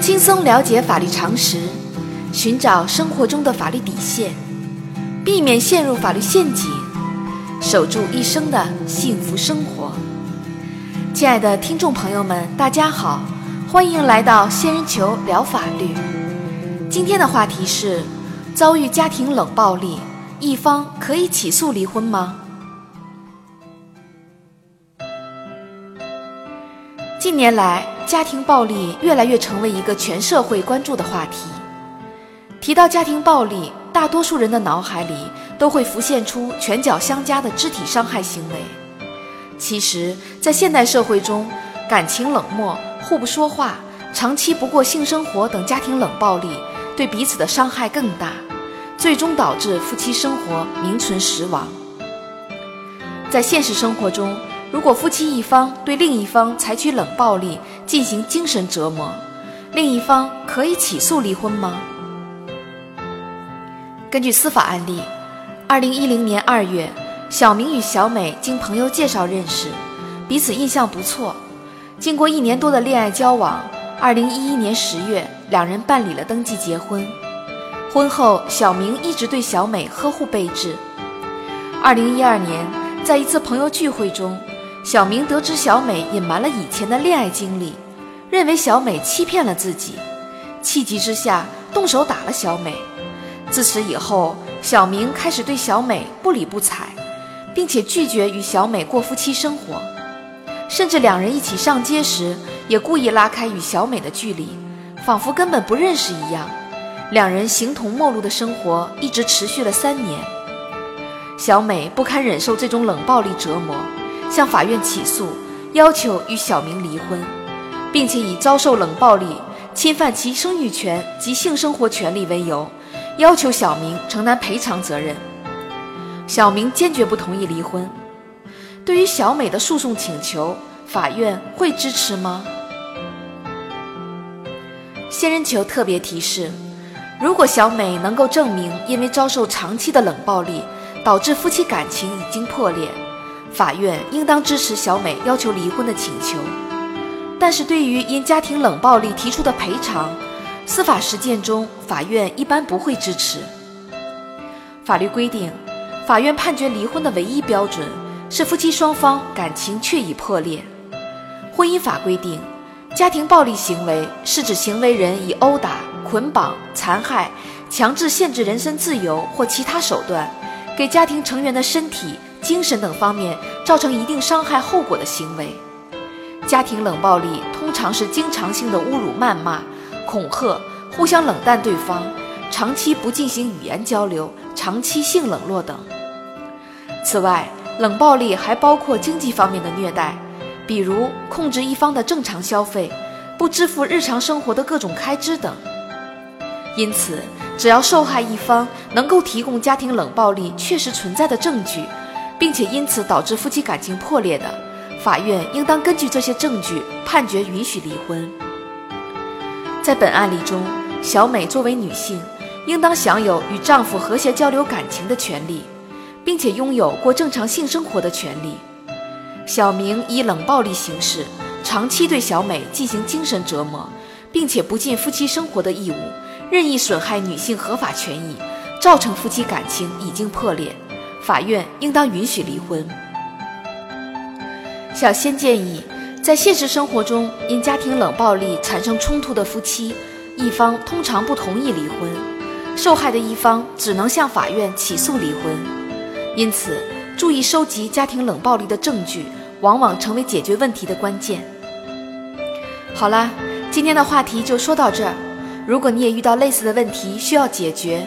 轻松了解法律常识，寻找生活中的法律底线，避免陷入法律陷阱，守住一生的幸福生活。亲爱的听众朋友们，大家好，欢迎来到仙人球聊法律。今天的话题是：遭遇家庭冷暴力，一方可以起诉离婚吗？近年来，家庭暴力越来越成为一个全社会关注的话题。提到家庭暴力，大多数人的脑海里都会浮现出拳脚相加的肢体伤害行为。其实，在现代社会中，感情冷漠、互不说话、长期不过性生活等家庭冷暴力，对彼此的伤害更大，最终导致夫妻生活名存实亡。在现实生活中，如果夫妻一方对另一方采取冷暴力进行精神折磨，另一方可以起诉离婚吗？根据司法案例，二零一零年二月，小明与小美经朋友介绍认识，彼此印象不错。经过一年多的恋爱交往，二零一一年十月，两人办理了登记结婚。婚后，小明一直对小美呵护备至。二零一二年，在一次朋友聚会中，小明得知小美隐瞒了以前的恋爱经历，认为小美欺骗了自己，气急之下动手打了小美。自此以后，小明开始对小美不理不睬，并且拒绝与小美过夫妻生活，甚至两人一起上街时也故意拉开与小美的距离，仿佛根本不认识一样。两人形同陌路的生活一直持续了三年。小美不堪忍受这种冷暴力折磨。向法院起诉，要求与小明离婚，并且以遭受冷暴力、侵犯其生育权及性生活权利为由，要求小明承担赔偿责任。小明坚决不同意离婚。对于小美的诉讼请求，法院会支持吗？仙人球特别提示：如果小美能够证明因为遭受长期的冷暴力，导致夫妻感情已经破裂。法院应当支持小美要求离婚的请求，但是对于因家庭冷暴力提出的赔偿，司法实践中法院一般不会支持。法律规定，法院判决离婚的唯一标准是夫妻双方感情确已破裂。婚姻法规定，家庭暴力行为是指行为人以殴打、捆绑、残害、强制限制人身自由或其他手段，给家庭成员的身体。精神等方面造成一定伤害后果的行为，家庭冷暴力通常是经常性的侮辱、谩骂、恐吓、互相冷淡对方，长期不进行语言交流，长期性冷落等。此外，冷暴力还包括经济方面的虐待，比如控制一方的正常消费，不支付日常生活的各种开支等。因此，只要受害一方能够提供家庭冷暴力确实存在的证据。并且因此导致夫妻感情破裂的，法院应当根据这些证据判决允许离婚。在本案例中，小美作为女性，应当享有与丈夫和谐交流感情的权利，并且拥有过正常性生活的权利。小明以冷暴力形式，长期对小美进行精神折磨，并且不尽夫妻生活的义务，任意损害女性合法权益，造成夫妻感情已经破裂。法院应当允许离婚。小仙建议，在现实生活中，因家庭冷暴力产生冲突的夫妻，一方通常不同意离婚，受害的一方只能向法院起诉离婚。因此，注意收集家庭冷暴力的证据，往往成为解决问题的关键。好啦，今天的话题就说到这儿。如果你也遇到类似的问题需要解决，